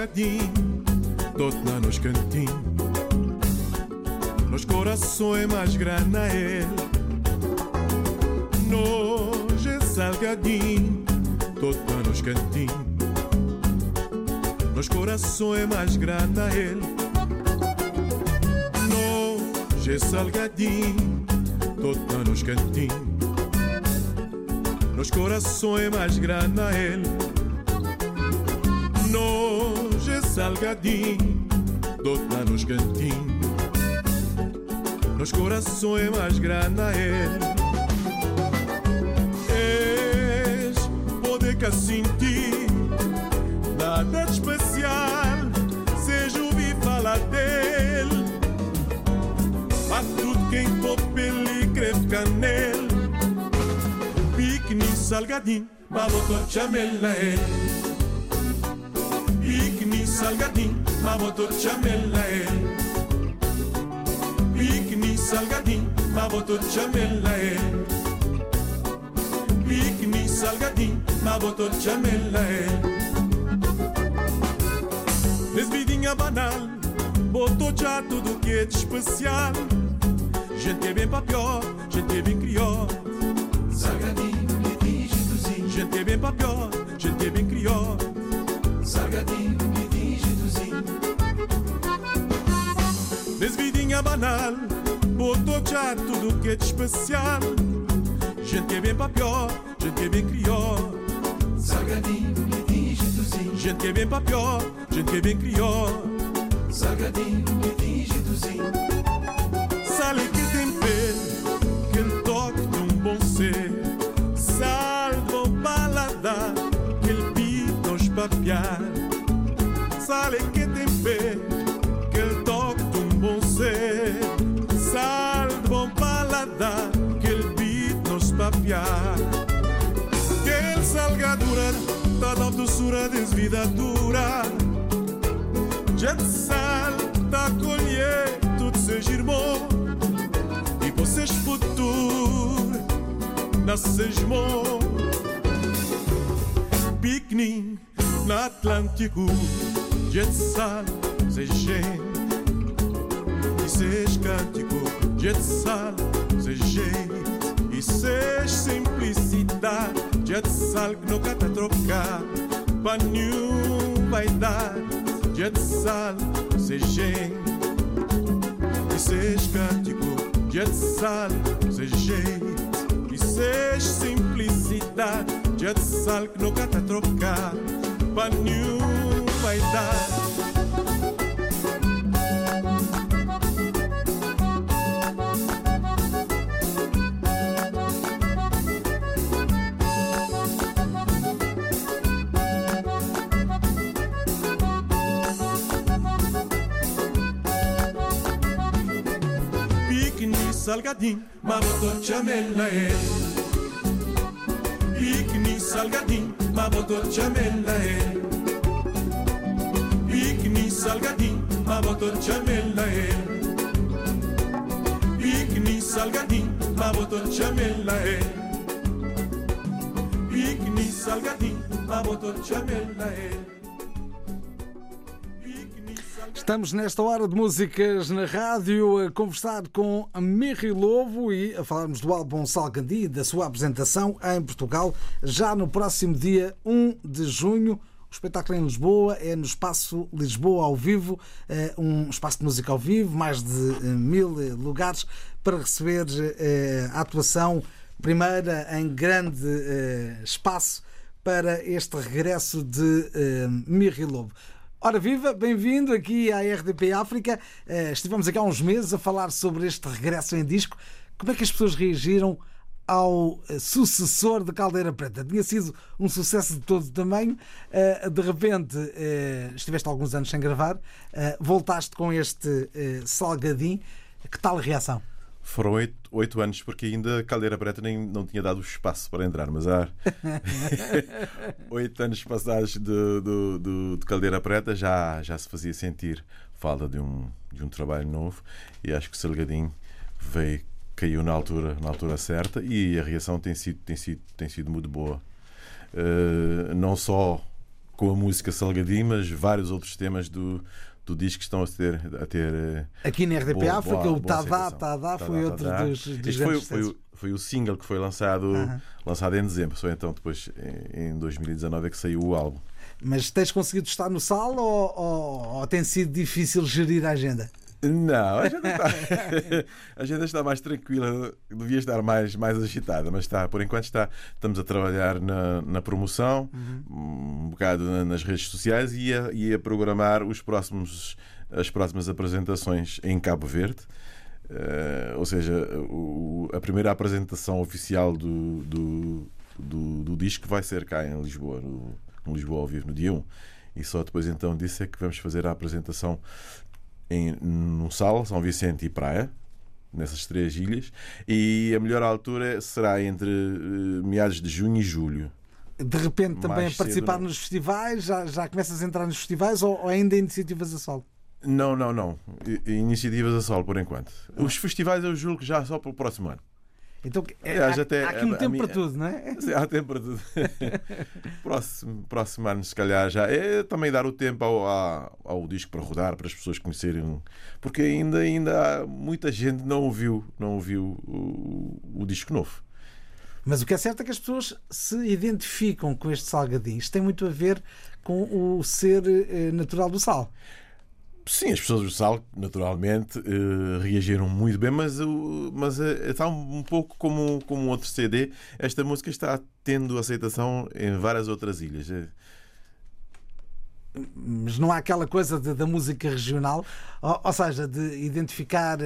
Salgadinho, todo lá nos cantinhos. Nos corações mais grande a ele. Hoje é salgadinho, todo lá nos cantinhos. Nos corações mais grande a ele. Hoje é salgadinho, todo lá nos cantinhos. Nos corações mais grande a ele. Hoje é salgadinho, todo lá nos cantinhos. Nos corações é mais grande ele. És poder que sentir nada de especial, seja ouvir falar dele. A tudo quem topa ele creve canel. Pique salgadinho, baboto chamela ele. Salgadinho, baboto chamela ele. Pique salgadinho, baboto chamela ele. Pique salgadinho, chamela ele. Desvidinha banal, botou já tudo que é de especial. Gente é bem para pior, gente é bem criou. Salgadinho. Gente é bem para pior, gente é bem criou. Banal, botou já tudo que é de especial. Gente que é bem para pior, gente que é bem criou. Salgadinho, quentinho, jeitozinho. Gente que é bem para pior, gente que é bem criou. Salgadinho, quentinho, jeitozinho. Sale que tempero, que ele toque de um bom ser. Sal de bom paladar, que ele pita os papiar. Sale que tempero, que paladar, que ele pita os papiar. Que salgadura, toda a doçura desvidadura. Jet sal, tá colher, tudo seja irmão. E vocês futuro, nasces irmão. Piquenique no Atlântico, jet sal, seja gente. Seja cântico, jet sal, seja jeito. E seja simplicidade, jet sal que nunca tá trocar. Pra nenhum vai dar, jet sal, seja. E seja cântico, jet sal, seja jeito. E seja simplicidade, jet sal que nunca tá trocar. Pra nenhum vai salgadinho, maboto chamela é. Pique salgadinho, maboto chamela é. Pique salgadinho, maboto chamela é. Pique salgadinho, maboto chamela é. Pique salgadinho, maboto chamela é. Estamos nesta hora de músicas na rádio a conversar com Mirri Lobo e a falarmos do álbum Salgandi, da sua apresentação em Portugal, já no próximo dia 1 de junho. O espetáculo é em Lisboa, é no Espaço Lisboa ao vivo, eh, um espaço de música ao vivo, mais de eh, mil lugares para receber eh, a atuação primeira em grande espaço para este regresso de Mirri Lobo. Ora viva, bem-vindo aqui à RDP África. Estivemos aqui há uns meses a falar sobre este regresso em disco. Como é que as pessoas reagiram ao sucessor de Caldeira Preta? Tinha sido um sucesso de todo tamanho. De repente, estiveste alguns anos sem gravar, voltaste com este Salgadim. Que tal a reação? Foram oito, oito anos, porque ainda Caldeira Preta nem não tinha dado o espaço para entrar, mas há oito anos passados de, de, de, de, Caldeira Preta já, já se fazia sentir falta de um, de um trabalho novo e acho que Salgadinho veio, caiu na altura, na altura certa e a reação tem sido, tem sido, tem sido muito boa. Uh, não só com a música Salgadinho, mas vários outros temas do, do disco estão a ter. A ter eh, Aqui na RDP boa- África, boa- o Tadá. Tadá foi outro Tadá. dos, dos foi, foi, foi o single que foi lançado, lançado em dezembro, só então depois em em 2019 é que saiu o álbum. Mas tens conseguido estar no sal ou, ou- ou tem sido difícil gerir a agenda? Não, a agenda está, a agenda está mais tranquila, devia estar mais, mais agitada, mas está, por enquanto está. Estamos a trabalhar na, na promoção, um bocado na- nas redes sociais e a, e a programar os próximos, as próximas apresentações em Cabo Verde. Eh, ou seja, o- a primeira apresentação oficial do, do, do, do disco vai ser cá em Lisboa, no, no Lisboa ao vivo, no dia 1. E só depois então disso é que vamos fazer a apresentação em, no Sal, São Vicente e Praia, nessas três ilhas, e a melhor altura será entre eh, meados de junho e julho. De repente também a participar cedo, nos festivais? Já, já começas a entrar nos festivais ou, ou ainda iniciativas a solo? Não, não, não. Iniciativas a solo por enquanto. Os festivais eu julgo já só para o próximo ano. Então é, Aliás, há, até há aqui um tempo minha- para tudo, não é? Sim, Há tempo para tudo. próximo, próximo ano, se calhar, já. É também dar o tempo ao, ao, ao disco para rodar, para as pessoas conhecerem. Porque ainda, ainda há muita gente não ouviu, não ouviu o, o disco novo. Mas o que é certo é que as pessoas se identificam com este salgadinho. Isto tem muito a ver com o ser eh, natural do sal. Sim, as pessoas do Sal, naturalmente, eh, reagiram muito bem, mas, mas eh, está um, pouco como, como outro CD. Esta música está tendo aceitação em várias outras ilhas. Eh, Mas não há aquela coisa de- da música regional, ou, ou seja, de identificar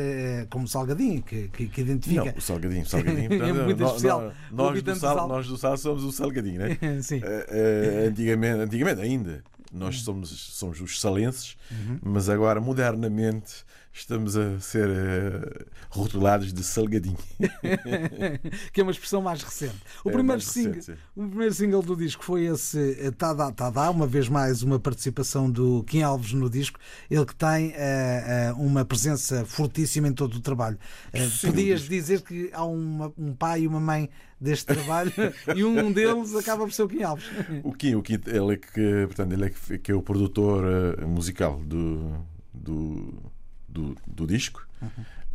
como salgadinho, que, que, que identifica. Não, o Salgadinho, Salgadinho. É muito nó- especial. nó- O Nós, do sal, Sal. nós do Sal somos o Salgadinho, né? Sim. Eh, eh, antigamente, antigamente ainda nós Uhum. somos, somos os salenses, mas agora modernamente estamos a ser eh, rotulados de salgadinho. que é uma expressão mais recente. O, É primeiro, mais single, recente, o primeiro single do disco foi esse eh, Tadá Tadá, uma vez mais uma participação do Kim Alves no disco, ele que tem eh, eh, uma presença fortíssima em todo o trabalho. Sim, podias o dizer que há uma- um pai e uma mãe deste trabalho e um deles acaba por ser o Kim Alves. O Kim, o Kim ele é que, portanto, ele é que, que é o produtor musical do, do, do, do disco.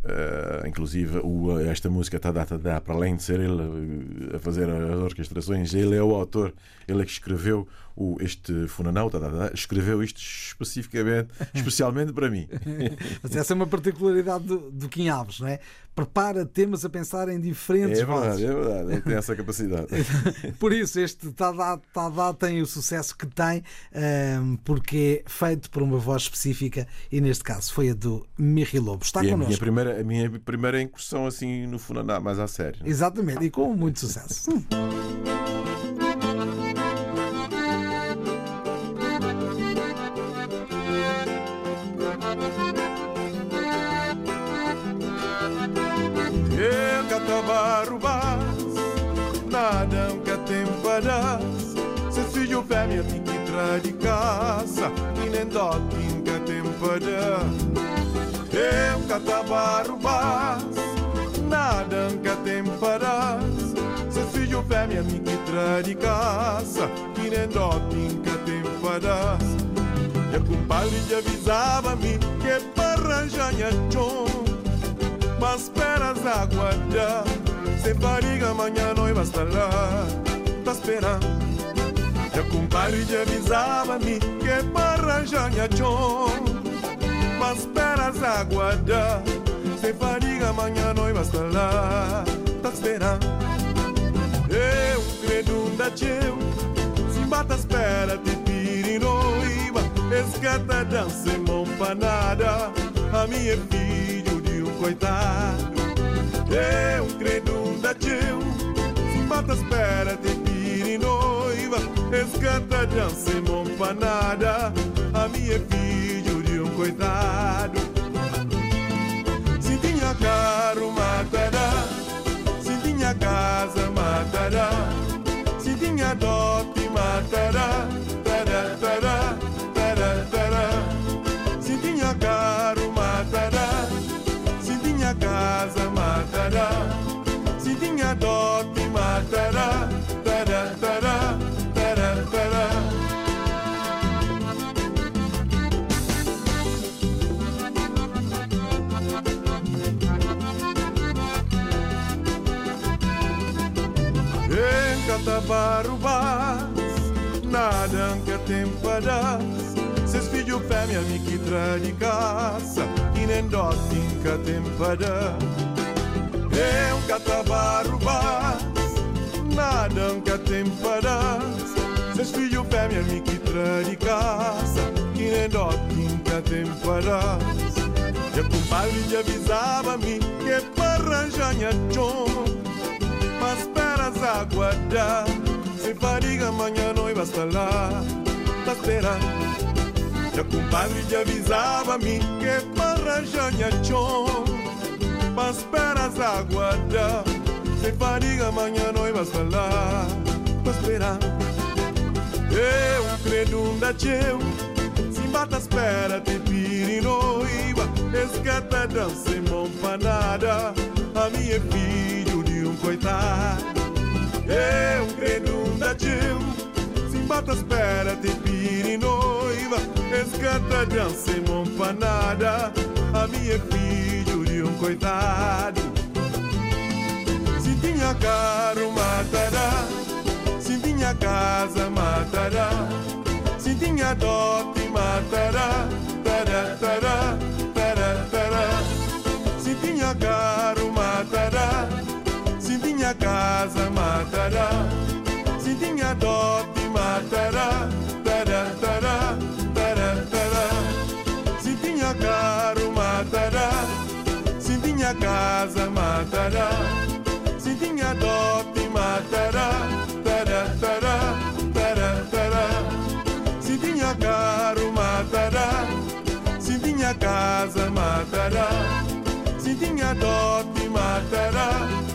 Eh, inclusive, o- esta música Tadá Tadá, para além de ser ele eh, a fazer as orquestrações, ele é o autor, ele é que escreveu o, este Funanau, escreveu isto especificamente, especialmente para mim. Mas essa é uma particularidade do, do Kim Alves, não é? Prepara temas a pensar em diferentes É vozes. verdade, é verdade, ele tem essa capacidade. Por isso, este Tadá Tadá tem o sucesso que tem, ehm, porque é feito por uma voz específica e, neste caso, foi a do Mirri Lobo. Está E a minha, connosco. primeira, a minha primeira incursão assim no Funaná, mais a sério. Exatamente, e com muito sucesso. Casa, nem dó nunca tem catabarubás, nada nunca tem paras. Se filho fêmea tem que de casa, e nem dó nunca tem paras. E a compadre avisava-me que para arranjar chão mas esperas aguardar Sem barriga amanhã nós vai estar lá Tá esperando A compadre já avisava-me Que para arranjar minha chão Mas esperas aguardar Sem barriga amanhã nós vai estar lá Tá esperando Eu credo da teu Se bata espera te tire noiva Escata dança mão pra nada A minha é filho de um coitado Eu credo da teu Se bata espera te tire Escata dança mão pra nada A minha é filho de um coitado. Se tinha carro matará. Se tinha casa matará. Se tinha dote matará catabarubás, nada que tempadas. Seus filhos fêmea me que de caça, e nem dotim que tempada. É um catabarubás, nada que tempadas. Seus filhos fêmea me que de caça, e nem dotim que tempadas. E a compadre avisava-me que para arranjar chão Mas esperas aguardar Se fadiga amanhã não vai estar lá Tá esperando a compadre já avisava-me que para arranjar chão Mas esperas aguardar Se fadiga amanhã não vai estar lá Tá esperando Eu credo um da teu bata espera te piri noiva Escata dança em mão panada A minha filho de um coitado É um credo da teu Simbata espera te piri noiva Escata dança em mão panada A minha filho de um coitado Se tinha caro matará Se tinha casa matará Se tinha dote matará, tará, tará, tará, tará. Se tinha caro, matará. Se tinha casa, matará. Se tinha dote, matará, tará, tará, tará, tará. Se tinha caro, matará. Se tinha casa, matará. Se tinha dote, matará, tará, tará, tará, tará. Se tinha caro, matará. Se tinha casa, matará. Se tinha dote, matará.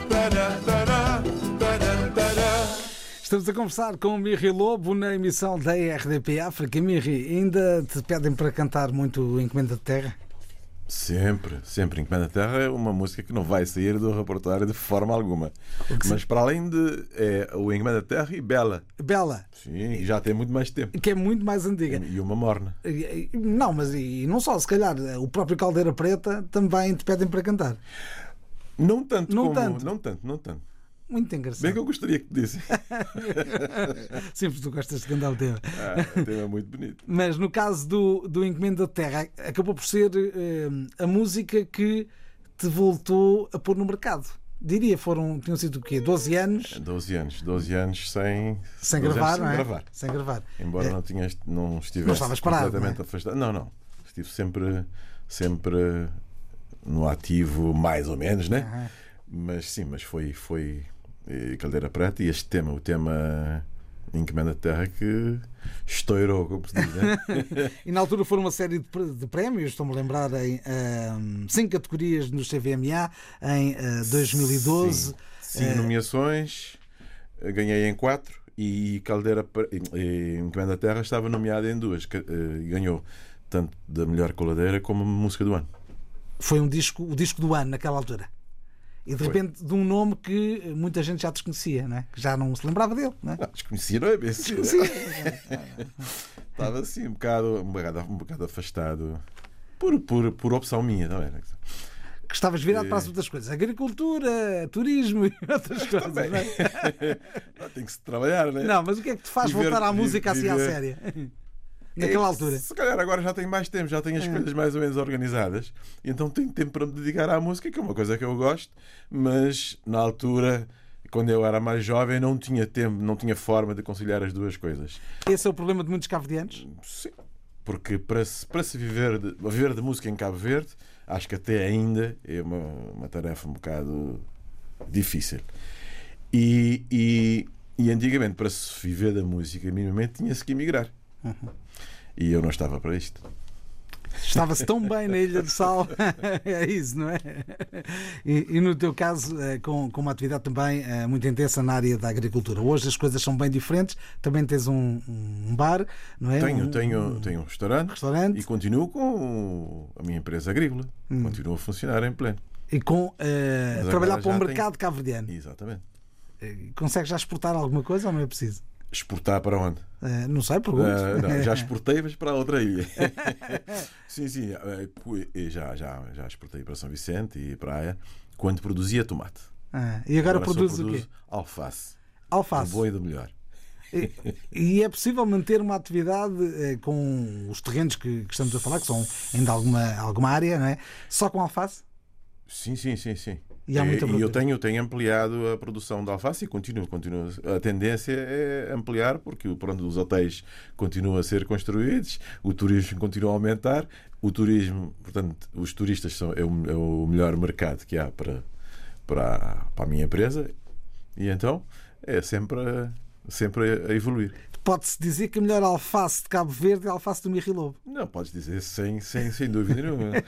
Estamos a conversar com o Mirri Lobo na emissão da RDP África. Mirri, ainda te pedem para cantar muito Encomenda de Terra? Sempre, sempre. Encomenda Terra é uma música que não vai sair do repertório de forma alguma. Mas para além de é, o Encomenda Terra e Bela. Bela, Sim, e já tem muito mais tempo. que é muito mais antiga. E uma morna. Não, mas e não só, se calhar o próprio Caldeira Preta também te pedem para cantar. Não tanto Não como. tanto. Não tanto, não tanto. Muito Bem engraçado. que eu gostaria que te disse. Sempre tu gostas de cantar o tema. Ah, o tema é muito bonito. Mas no caso do, do Encomenda de Terra, acabou por ser eh, a música que te voltou a pôr no mercado. Diria, foram, tinham sido o quê? 12 anos 12 anos, 12 anos sem, sem 12 anos gravar, sem é? gravar. Sem gravar. Embora É. não, tinhas, não estivesse Não parado, completamente não é? afastado. Não, não. Estive sempre, sempre no ativo, mais ou menos, né? Aham. Mas sim, mas foi, foi eh, Caldeira Preta e este tema, o tema Encomenda de Terra, que estourou, como se diz, né? E na altura foram uma série de, prémios, estou-me a lembrar, em ahm, cinco categorias no CVMA em ah, 2012. Sim. Cinco Eh, nomeações, eh, ganhei em quatro e Caldeira e- e Encomenda de Terra estava nomeada em duas que, eh, e ganhou tanto da melhor coladeira como música do ano. Foi um disco, o disco do ano naquela altura. E de Foi. repente de um nome que muita gente já desconhecia, não é? que já não se lembrava dele. Não é? Ah, desconhecia, não é bem assim, né? Sim. Estava assim um bocado, um bocado, um bocado afastado por, por, por opção minha, não era? Que estavas virado Eh. para as outras coisas. Agricultura, turismo e outras coisas. Também. Não, é? Tem que se trabalhar, né? não, mas o que é que te faz Viver- voltar à música assim à séria? Naquela É, altura. Se calhar agora já tenho mais tempo, já tenho as É. coisas mais ou menos organizadas, então tenho tempo para me dedicar à música, que é uma coisa que eu gosto, mas na altura, quando eu era mais jovem, não tinha tempo, não tinha forma de conciliar as duas coisas. Esse é o problema de muitos cabo-verdianos. Sim. Porque para se, para se viver, de, viver de música em Cabo Verde, acho que até ainda é uma, uma tarefa um bocado difícil. E, e, e antigamente, para se viver da música, minimamente, tinha-se que emigrar. E eu não estava para isto. Estava-se tão bem na Ilha do Sal. é isso, não é? E, e no teu caso, eh, com, com uma atividade também eh, muito intensa na área da agricultura. Hoje as coisas são bem diferentes. Também tens um, um bar, não é? Tenho, um, tenho, um tenho um restaurante restaurante e continuo com a minha empresa agrícola. Continuo a funcionar em pleno. e com Mas trabalhar para o já tenho- mercado cabo-verdiano. Exatamente. Consegues já exportar alguma coisa ou não é preciso? Exportar para onde? Eh, não sei, pergunto. Ah, não, já exportei, mas para outra ilha. sim, sim. eh, Já, já, já exportei para São Vicente e Praia quando produzia tomate. Ah, e agora, só produz o quê? Alface. Do Alface. bom e do melhor. E, e é possível manter uma atividade eh, com os terrenos que, que estamos a falar, que são ainda alguma, alguma área, não é? Só com alface? Sim, sim, sim, sim. E muita e eu tenho, tenho ampliado a produção de alface e continuo, continuo. A tendência é ampliar porque pronto, os hotéis continuam a ser construídos, o turismo continua a aumentar, o turismo, portanto, os turistas são é o, é o melhor mercado que há para, para, para a minha empresa e então é sempre, sempre a evoluir. Pode-se dizer que a melhor alface de Cabo Verde é a alface do Mirrilobo. Não, podes dizer sem, sem, sem dúvida nenhuma.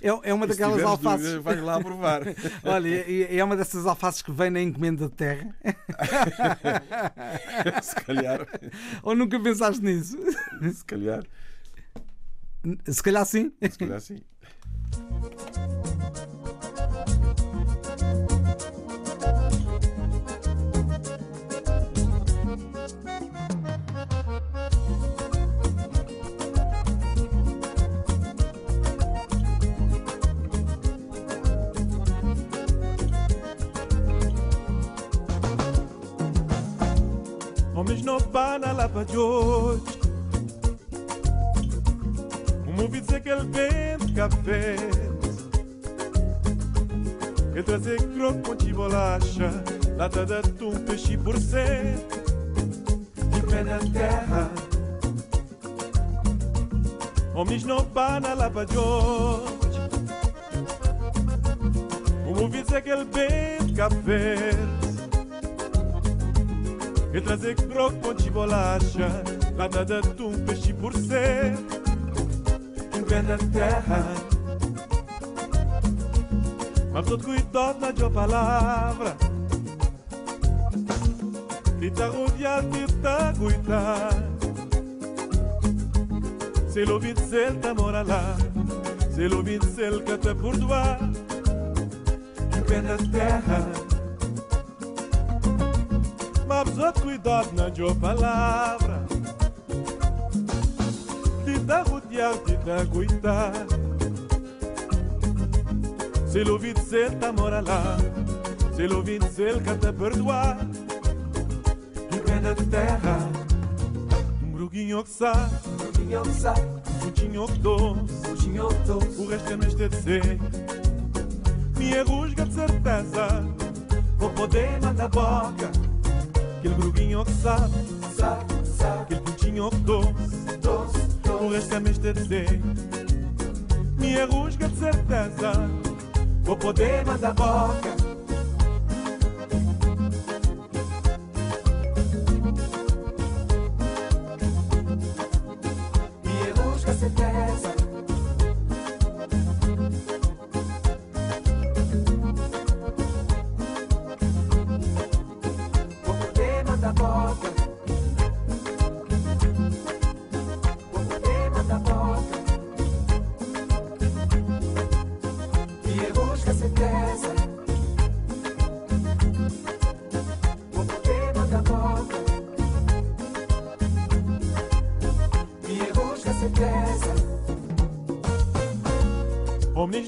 É, é uma daquelas alfaces. dúvida, vai lá provar. Olha, é é uma dessas alfaces que vem na encomenda de terra. se calhar, Ou nunca pensaste nisso? se calhar, Se calhar sim. se calhar sim. Homens não na lava de hoje. Um ouvi dizer que ele vende café. Ele trazer croco de bolacha. Lata de atum, peixe por ser. De pé na terra. Homens não na lava de hoje. Um ouvi dizer que ele vende café. E trazer croco de bolacha Lata de atum, peixe por ser. Um na terra. Mas todo cuidado na tua palavra. Rodeado e tá cuidado Se dizer, ele tá mora lá. Se dizer, ele quer te perdoar pé na terra outro cuidado na tua palavra. Te dá rodear, te dá cuidar Se ele ouvir dizer, tá mora lá. Se ele ouvir dizer, ele te perdoar. Um pé na terra Um gruguinho que sabe, Ruginho que sabe, um tinho que doce ruginho doce, O resto é mestre de ser. Minha rusga de certeza Vou poder mandar boca Aquele gruguinho que sabe sabe, sabe, Aquele putinho que doce doce, O doce. resto é mestre de dizer Minha rusga de certeza Vou poder mandar boca Minha busca certeza.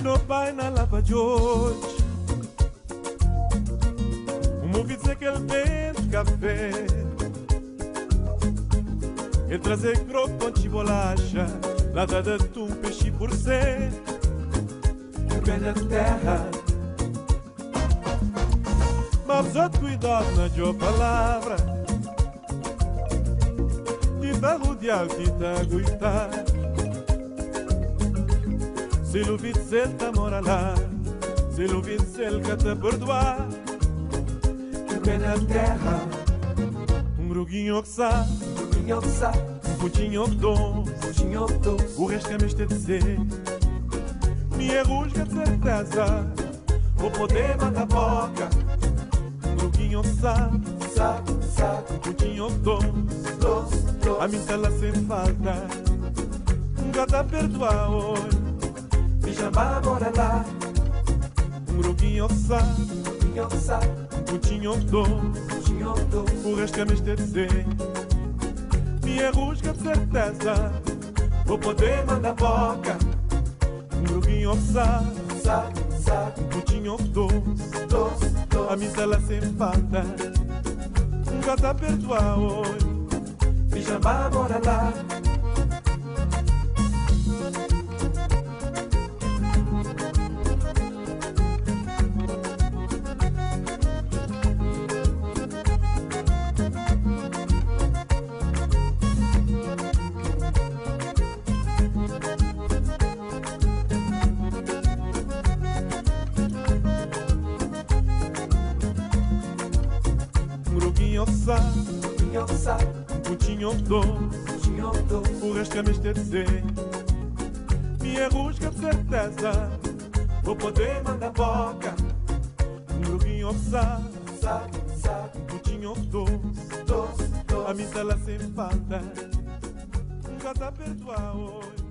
No pai na lava dizer que ele vende café. Ele trazer croco de bolacha Lata de por ser. Um pé na terra. Mas outro cuidado na tua palavra. Te dá rodear, te dá aguentar ele ouvir dizer, ele quer te perdoar Um pé na terra. Um gruguinho que sabe, Ruginho que sabe, um putinho que doce ruginho doce. O resto é mestre de dizer Minha rusga de certeza Vou poder mandar boca Um gruguinho que sabe, Sabe, sabe, um putinho que doce doce, A doce. mim tá lá sem falta Um gata perdoar hoje Pijama mora lá. Um que sabe, Ruginho que sabe, um putinho doce. O resto é de dizer Minha rusga de certeza Vou poder mandar boca Um Sabe, sabe, um putinho doce, doce, doce. a misela sem falta. Um casa perdoa hoje, Pijama, bora lá. Casa hoje.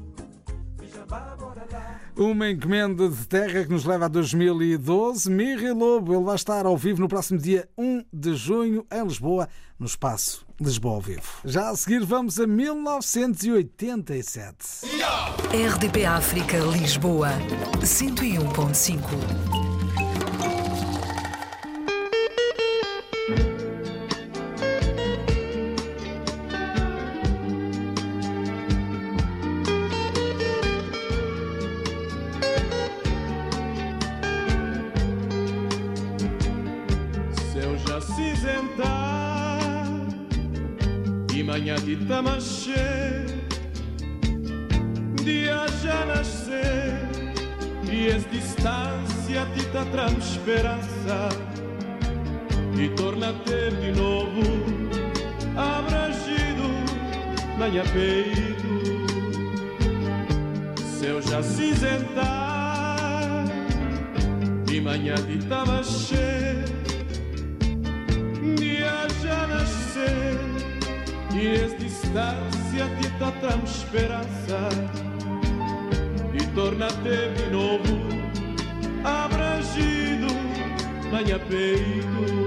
Uma encomenda de terra que nos leva a 2012. Mirri Lobo, ele vai estar ao vivo no próximo dia 1 de junho em Lisboa, no espaço Lisboa ao vivo. Já a seguir vamos a 1987. RDP África Lisboa 101.5 de tamaxé Dia já nascer E es distância te traz esperança E torna a ter de novo Abragido na minha peito Céu já cinzentar E manhã de tamaxé dia já nascer e es distância te dá tão esperança e torna-te de novo abrangido na minha peito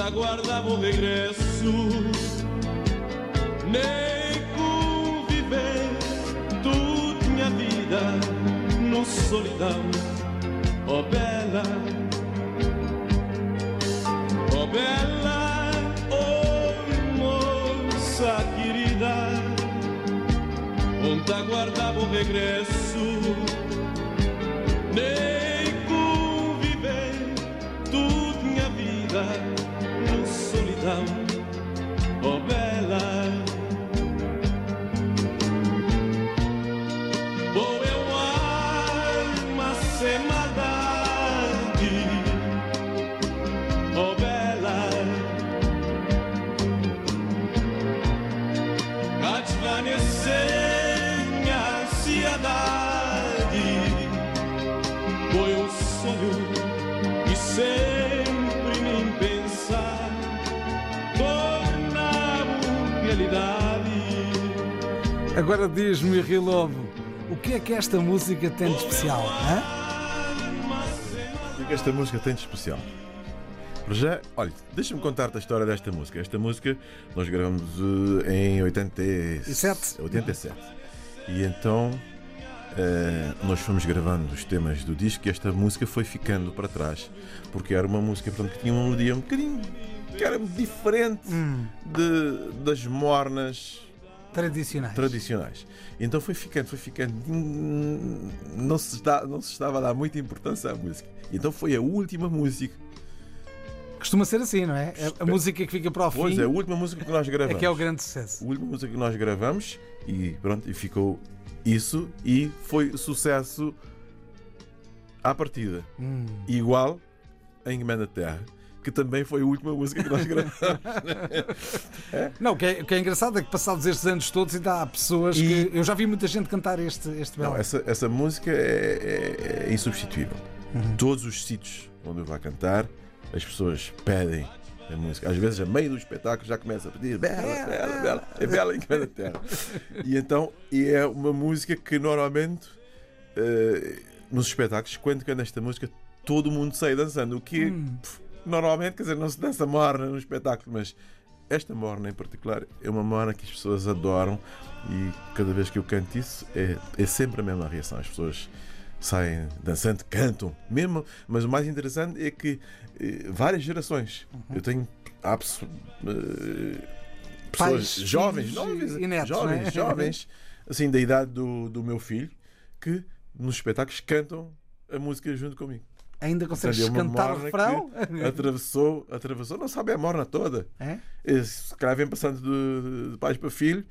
aguardava o regresso, nem conviver toda minha vida no solidão. Oh bela, Oh bela, oh moça querida, onde aguardava o regresso, nem Agora diz-me, Rio Lobo, o que é que esta música tem de especial? hã? O que é que esta música tem de especial? Para já, olha, deixa-me contar-te a história desta música. Esta música nós gravamos eh, em 87. 87. E então eh, nós fomos gravando os temas do disco e esta música foi ficando para trás. Porque era uma música portanto, que tinha uma melodia um bocadinho que era diferente de- das mornas Tradicionais. tradicionais. Então foi ficando, foi ficando. Hum, Não se, está, não se estava a dar muita importância à música. Então foi a última música. Costuma ser assim, não é? A- A música que fica para o Pois fim é, a última música que nós é gravamos. que é o grande sucesso. A última música que nós gravamos e pronto, e ficou isso e foi sucesso à partida. Hum. Igual a Encomenda Terra, que também foi a última música que nós gravamos. Não, o que, é, o que é engraçado é que passados estes anos todos ainda há pessoas E- que. Eu já vi muita gente cantar este, este Não, belo. essa, essa música é, é- é insubstituível. Uhum. Todos os sítios onde eu vou cantar, as pessoas pedem a música. Às vezes, a meio do espetáculo, já começa a pedir Bela, Bela, Bela, é Bela em cada terra. E então, e é uma música que normalmente, eh, nos espetáculos, quando canta esta música, todo mundo sai dançando. O que, Hum. Normalmente, quer dizer, não se dança morna no espetáculo, mas esta morna em particular é uma morna que as pessoas adoram e cada vez que eu canto isso é, é sempre a mesma reação. As pessoas saem dançando, cantam, mesmo, mas o mais interessante é que eh, várias gerações. Eu tenho há pesso- eh, pessoas Pais, jovens, jovens, e netos, jovens, é? jovens, assim da idade do, do meu filho, que nos espetáculos cantam a música junto comigo. Ainda consegues é cantar o refrão? Atravessou, atravessou, não sabe a morna toda. É? E Se calhar vem passando de, de pais para filho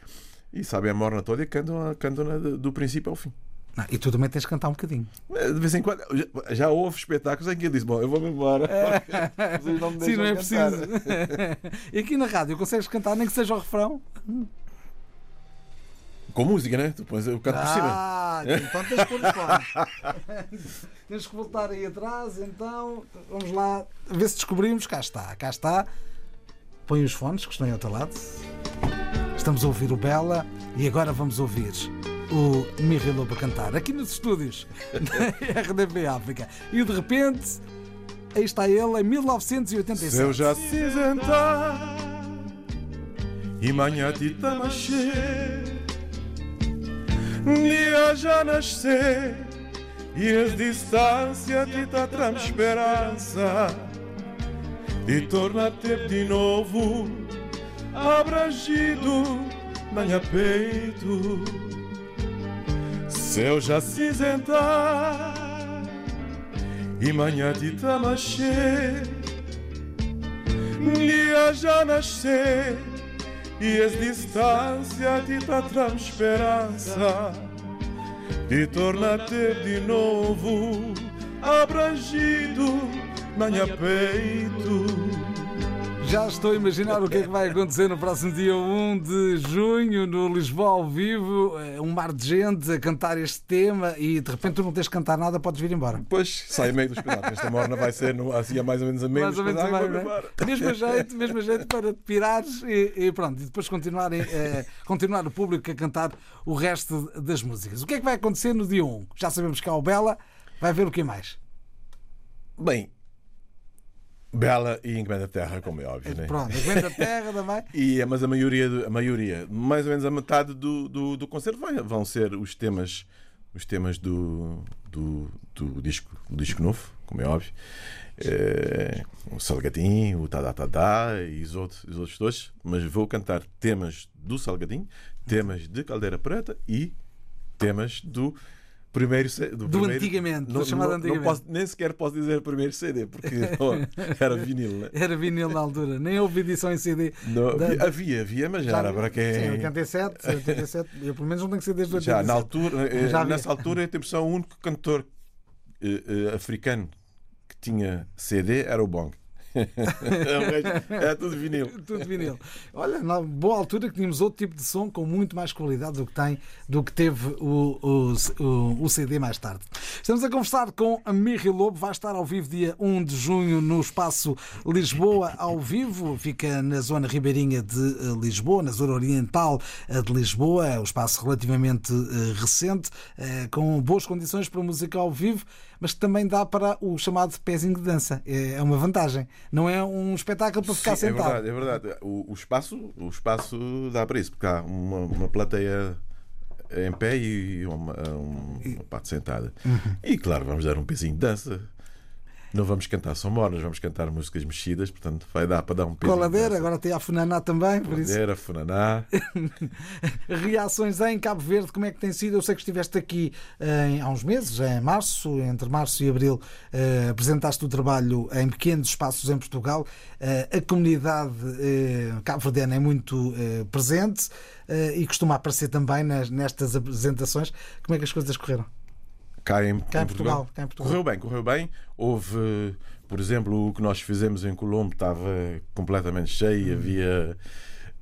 e sabem a morna toda e cantam, cantam do, do princípio ao fim. Não, e tu também tens de cantar um bocadinho. De vez em quando, já, já houve espetáculos em que eu disse: Bom, eu vou-me embora. Vocês não me Sim, não é deixam preciso. cantar." e aqui na rádio consegues cantar, nem que seja o refrão? Com música, né? Tu pões o canto por cima. Ah, então tens que pôr. Tens que voltar aí atrás, então. Vamos lá ver se descobrimos. Cá está, cá está. Põe os fones que estão aí ao teu lado. Estamos a ouvir o Bela e agora vamos ouvir o Mirri Lobo a cantar aqui nos estúdios da RDP África. E de repente, aí está ele em 1987. Se eu já cinzentar e manhã te tamachê, dia já nascer e as distâncias te tá esperança e torna-te de novo abrangido na minha peito. Eu já cinzentar e manhã de tamachê dia já nascer e as distâncias te tá esperança e torna-te de novo abrangido na minha peito. Já estou a imaginar o que é que vai acontecer no próximo dia 1 de junho no Lisboa ao vivo. É Um mar de gente a cantar este tema e de repente tu não tens que cantar nada, podes vir embora. Depois sai a meio do espetáculo. Esta morna vai ser no, assim, a mais ou menos a meio Mais ou menos espetáculo. vai, vou não é? embora. Mesmo jeito, mesmo jeito para te pirares e, e pronto. E depois continuarem, eh, continuar o público a cantar o resto das músicas. O que é que vai acontecer no dia 1? Já sabemos que há o Bela, vai ver o que mais? Bem, Bela e Encomenda Terra, como é óbvio, né? Pronto, aguenta a terra também. E, mas a maioria, a maioria, mais ou menos a metade do, do, do concerto vai- vão ser os temas, os temas do, do, do disco, do disco novo, como é óbvio. Eh, o Salgadinho, o Tadá Tadá e os outros, os outros dois. Mas vou cantar temas do Salgadinho, temas de Caldeira Preta e temas do primeiro C- do, primeiro- antigamente, do não, chamado não- não antigamente. posso- nem sequer posso dizer primeiro CD, porque era vinil, né? Era vinil na altura, nem houve edição em CD. Não, Da- havia, havia, havia, mas já era para quem. Sim, 87, 87. Eu pelo menos não tenho que ser desde 87. Já na altura, eh, Já havia. nessa altura, tenho a o único cantor eh, eh, africano que tinha CD era o Bong. Resto era tudo vinil. Tudo vinil. Olha, na boa altura que tínhamos outro tipo de som com muito mais qualidade do que tem, do que teve o, o, o, o CD mais tarde. Estamos a conversar com a Mirri Lobo, vai estar ao vivo dia 1 de junho no espaço Lisboa ao vivo, fica na zona ribeirinha de eh, Lisboa, na zona oriental eh, de Lisboa, é um espaço relativamente eh, recente, com boas condições para música ao vivo, mas também dá para o chamado pezinho de dança. É é uma vantagem. Não é um espetáculo para ficar Sim, sentado. É verdade, é verdade. O, o espaço, o espaço dá para isso, porque há uma, uma plateia em pé e uma, um- uma parte sentada. Uhum. E claro, vamos dar um pezinho de dança. Não vamos cantar só mornas, vamos cantar músicas mexidas, portanto vai dar para dar um de Coladeira, agora tem a Funaná também, isso. Coladeira, funaná. Reações em Cabo Verde, como é que tem sido? Eu sei que estiveste aqui em- há uns meses, em março, entre março e abril, eh, apresentaste o trabalho em pequenos espaços em Portugal. Eh, a comunidade eh, cabo-verdiana é muito eh, presente eh, e costuma aparecer também nas- nestas apresentações. Como é que as coisas correram? Cá em, Cá em em Portugal, cá em Portugal. Correu bem, correu bem. Houve, por exemplo, o que nós fizemos em Colombo estava completamente cheio, havia.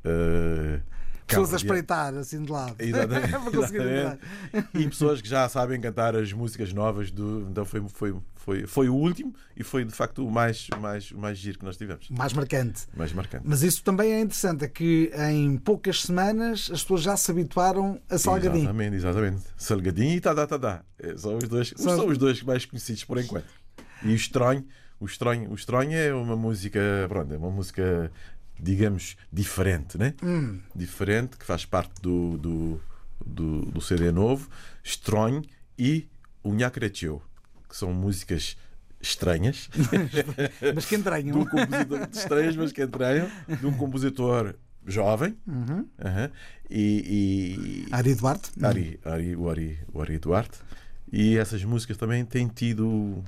eh, Pessoas a espreitar assim de lado. Exatamente, para conseguir entrar. exatamente. E pessoas que já sabem cantar as músicas novas do. Então foi, foi, foi, foi o último e foi de facto o mais, mais, mais giro que nós tivemos. Mais marcante. Mais marcante. Mas isso também é interessante, é que em poucas semanas as pessoas já se habituaram a Salgadinho. Exatamente, exatamente. Salgadinho e Tadá Tadá. É, São os dois, São- são os dois mais conhecidos por enquanto. E o Estranho, o Estranho, o Estranho é uma música, pronto, é uma música, digamos, diferente, né? Hum. Diferente, que faz parte do, do, do, do CD novo. Estranho e o Nhacreteu, que são músicas estranhas, Mas que de um entranham. compositor estranhas, mas que entranham, de um compositor jovem. Uhum. E, e, Ari Duarte. Ari, Ari, o, Ari, o Ari Duarte. E essas músicas também têm tido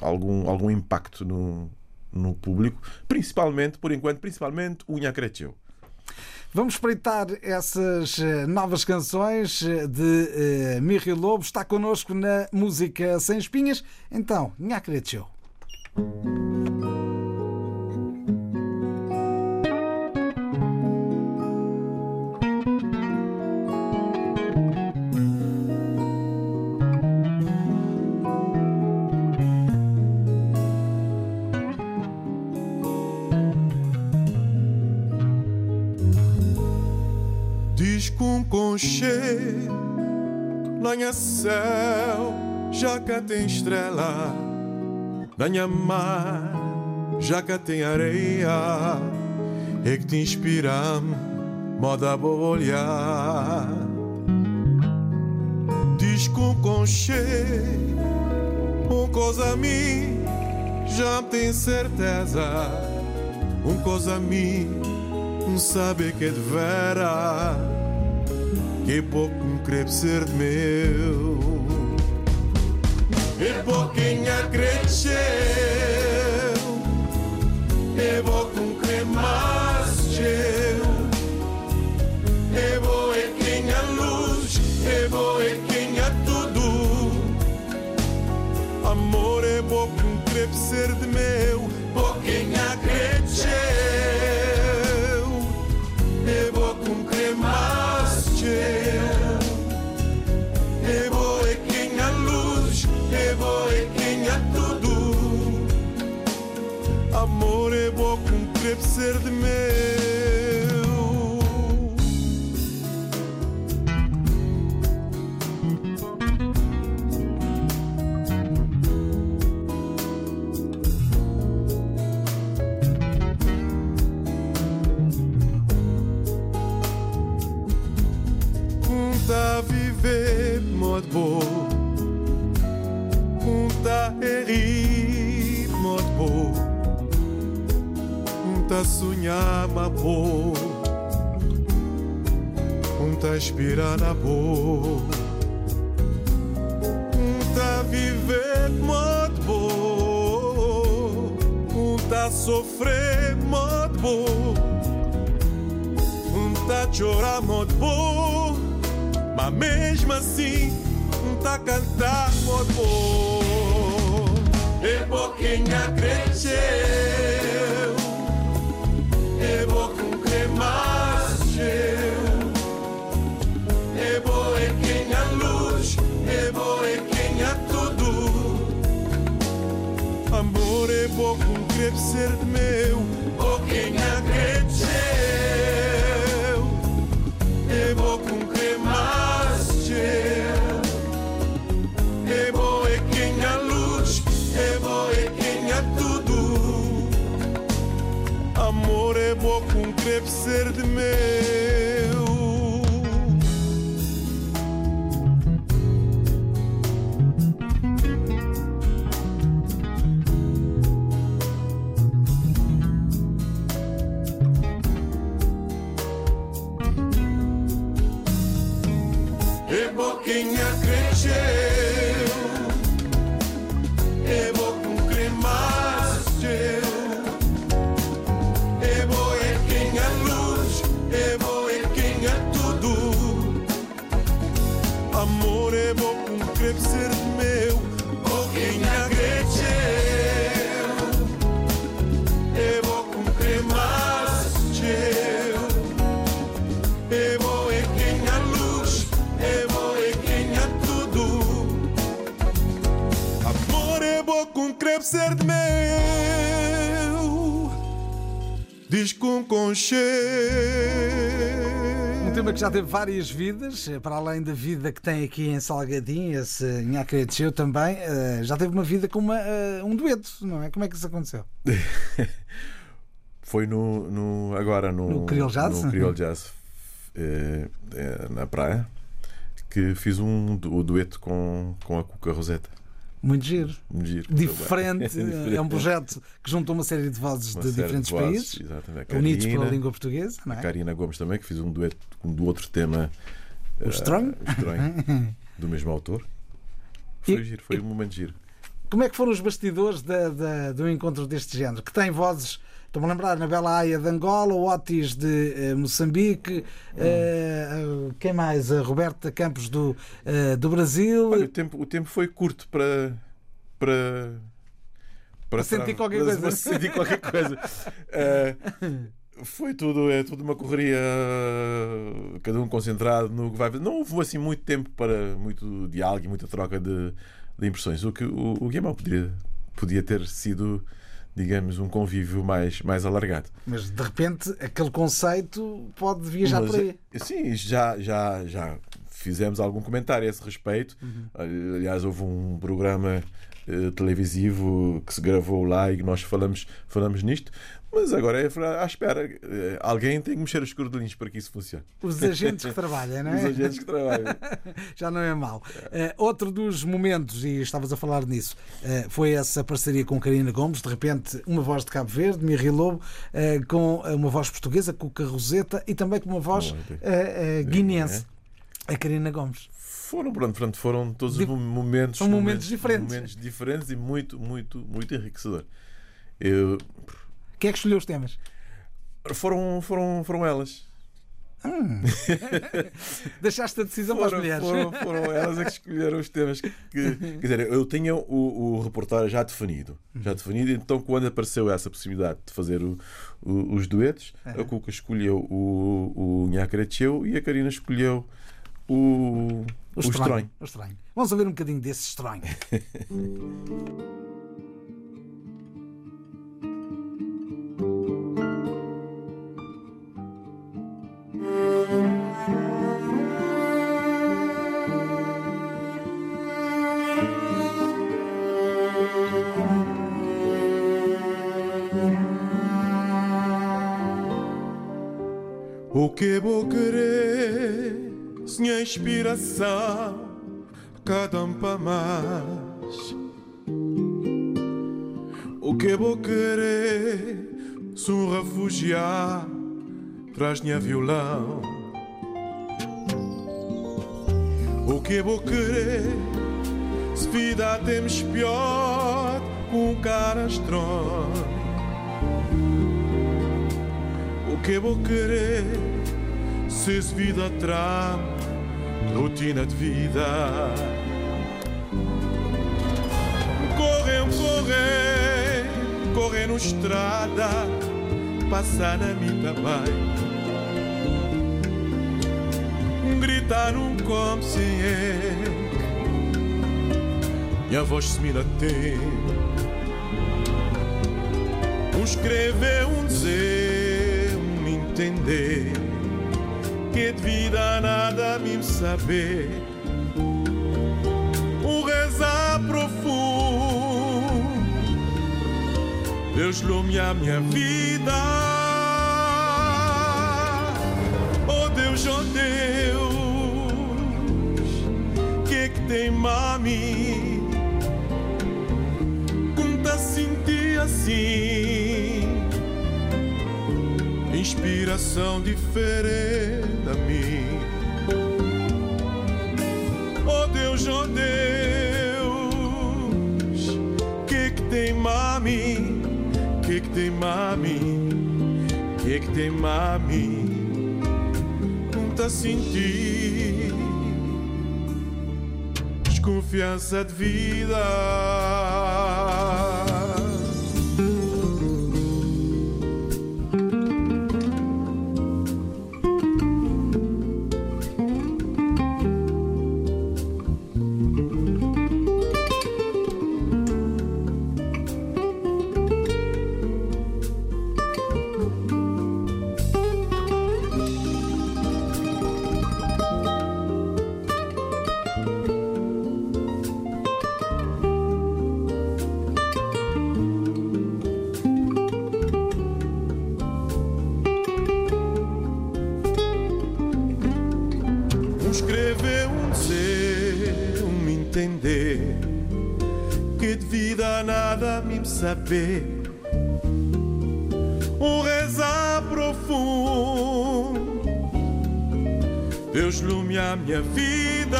algum, algum impacto no, no público, principalmente, por enquanto, principalmente o Nhacreteu. Vamos espreitar essas eh, novas canções eh, de eh, Mirri Lobo. Está connosco na música Sem Espinhas. Então, Nhacreteu. Diz conchê, lanha céu, já cá tem estrela, lanha mar, já cá tem areia, é que te inspira, moda a olhar. Diz com conchê, um coisa mim, já tem certeza, um coisa mim não sabe que é de vera Que pouco me creve ser meu. E pouquinha cresceu E pouco me crê mais teu E boa é quem a luz E boa é quem a tudo. Amor é pouco creve ser de meu crepe ser de meu. Um tá viver modo bom. Um tá rir Tá sonhar ma bom Um tá inspirar na boa. Um tá viver modo bom. Um tá sofrer modo bom. Um tá chorar modo bom. Mas mesmo assim, tá cantar modo bom. E pouquinha cresceu, É boquinha cresceu, é boca um cremaço é boa é quem a luz, é boa é quem a tudo. Amor é bom com crepe Com. Um tema que já teve várias vidas, eh, para além da vida que tem aqui em Salgadinho, esse Nhaca Tcheu também, eh, já teve uma vida com uma, eh, um dueto, não é? Como é que isso aconteceu? Foi no, no- agora no, No Creole Jazz? no Creole Jazz, eh, eh, na praia, que fiz um o dueto com, com a Cuca Roseta. Muito giro. Um giro. Diferente, é um projeto que juntou uma série de vozes Uma de diferentes vozes, países, Exatamente. A unidos pela língua portuguesa, não a é? Karina Gomes também, que fiz um dueto do outro tema. O eh, Estranho? o Estranho, do mesmo autor. Foi E- giro, foi e- um momento giro. Como é que foram os bastidores da, da- do encontro deste género? Que tem vozes, estou-me a lembrar, na Bela Aia de Angola, o Otis de eh, Moçambique, Hum. eh, eh, quem mais? A Roberta Campos do, eh, do Brasil. Olha, o tempo, o tempo foi curto para. para Para sentir qualquer coisa. para sentir qualquer coisa. Eh, foi tudo, é tudo uma correria, cada um concentrado no que vai fazer. Não houve assim muito tempo para muito diálogo e muita troca de, de impressões. O que o, o Guilherme podia, podia ter sido, digamos, um convívio mais, mais alargado. Mas de repente aquele conceito pode viajar Mas, por aí. eh, Sim, já, já, já fizemos algum comentário a esse respeito. Uhum. Aliás, houve um programa eh, televisivo que se gravou lá e nós falamos, falamos nisto. Mas agora é à espera. Eh, Alguém tem que mexer os cordelinhos para que isso funcione. Os agentes que trabalham, não Os é? agentes que trabalham. Já não é mau. Eh, outro dos momentos, e estavas a falar nisso, eh, foi essa parceria com Karina Gomes. De repente, uma voz de Cabo Verde, Mirri Lobo, eh, com uma voz portuguesa, Cuca Roseta, e também com uma voz guinense, a Karina Gomes. Foram, pronto, pronto, foram todos os momentos, São momentos diferentes. momentos diferentes e muito, muito, muito enriquecedor. Eu, Quem é que escolheu os temas? foram, foram, foram elas. Deixaste a decisão para as Foram, mulheres. foram, foram elas a que escolheram os temas que. Quer dizer, eu tinha o, o repertório já definido. Já definido, então quando apareceu essa possibilidade de fazer o- o- os duetos, a Cuca escolheu o, o Nhacreteu e a Karina escolheu o, o, estranho. O estranho. Vamos ouvir um bocadinho desse estranho. inspiração para mais? O que vou querer se um refugiado traz minha violão? O que vou querer se vida temos pior com um cara estranho? O que vou querer se vida traz rotina de vida? Correm, correm, correm no estrada, passar na mim também. Gritar num consciente, minha voz se me tem. Escrever, um dizer, um entender Que de vida nada me saber Um rezar profundo Deus lumia minha vida. Deus, que que tem mami? Conta sentir assim, inspiração diferente a mim. Oh Deus, oh Deus, que que tem mami? Que que tem mami? Que que tem mami? Conta sentir desconfiança de vida. Saber Um rezar profundo. Deus lume a minha vida.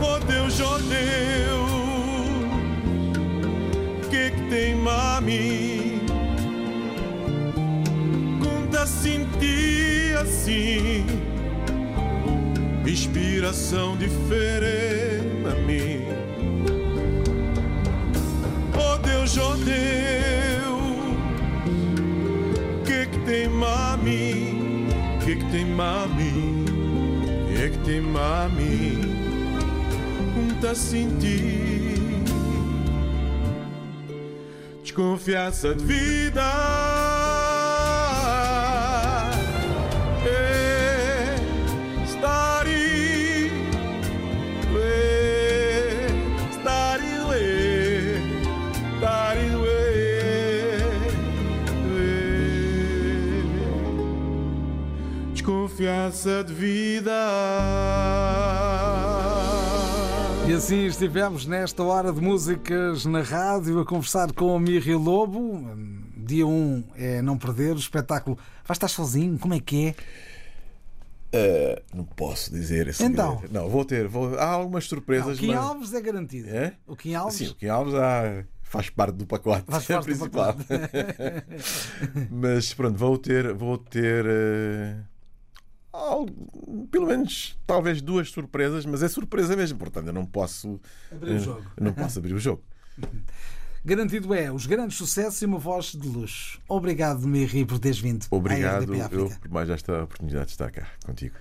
Oh Deus, oh Deus Que que tem mami? Conta sentir assim Inspiração diferente a Sentir Desconfiança de vida É estar e doer, estar e doer, estar e. Desconfiança de vida. E assim estivemos nesta hora de músicas na rádio a conversar com a Mirri Lobo. Dia 1 é não perder o espetáculo. Vai estar sozinho? Como é que é? Ah, não posso dizer esse Então. segredo. Não, vou ter. Vou... Há algumas Não, surpresas. o Kim mas... Alves é garantido. É? O Kim Alves. Sim, o Kim Alves ah, faz parte do pacote Faz parte do principal. Mas pronto, vou ter, vou ter algo- pelo menos talvez duas surpresas, mas é surpresa mesmo, portanto eu não posso Abrir o eh, jogo. não posso abrir o jogo. Garantido é os grandes sucessos e uma voz de luxo. Obrigado, Mirri, por teres vindo. Obrigado eu por mais esta oportunidade de estar cá contigo.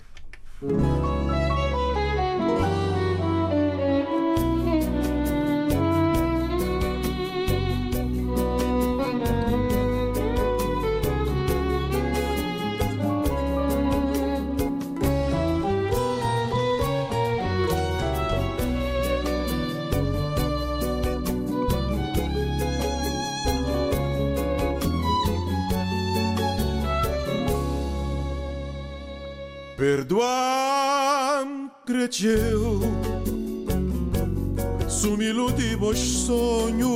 Perdoa-me, cresceu. Sumilu de bons sonhos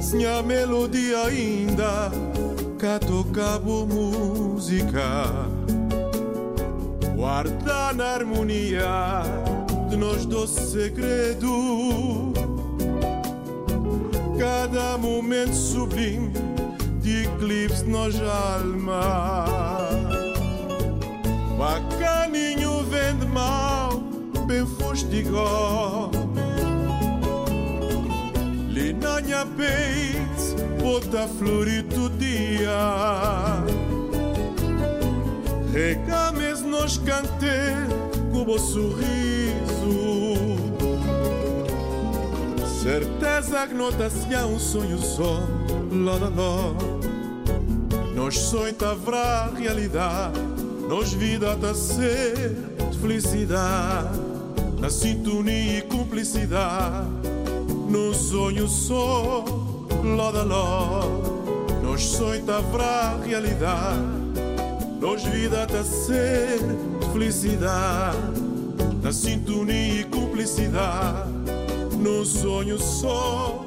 Se a melodia ainda Cá toca boa música Guarda na harmonia De nós doce segredo Cada momento sublime De eclipse nos alma Bacaninho vende mal, bem fustigó. Linanha peito, bota florito dia. Recames nos cante, com o sorriso. Certeza que não tá se um sonho só, lá, lá, lá. Nós sonho tá vrá realidade, nós vida tá ser de felicidade, na sintonia e cumplicidade, num sonho só, lá da. Nós Nos sonhos haverá realidade. Nos vida a ser felicidade. Na sintonia e cumplicidade. No sonho só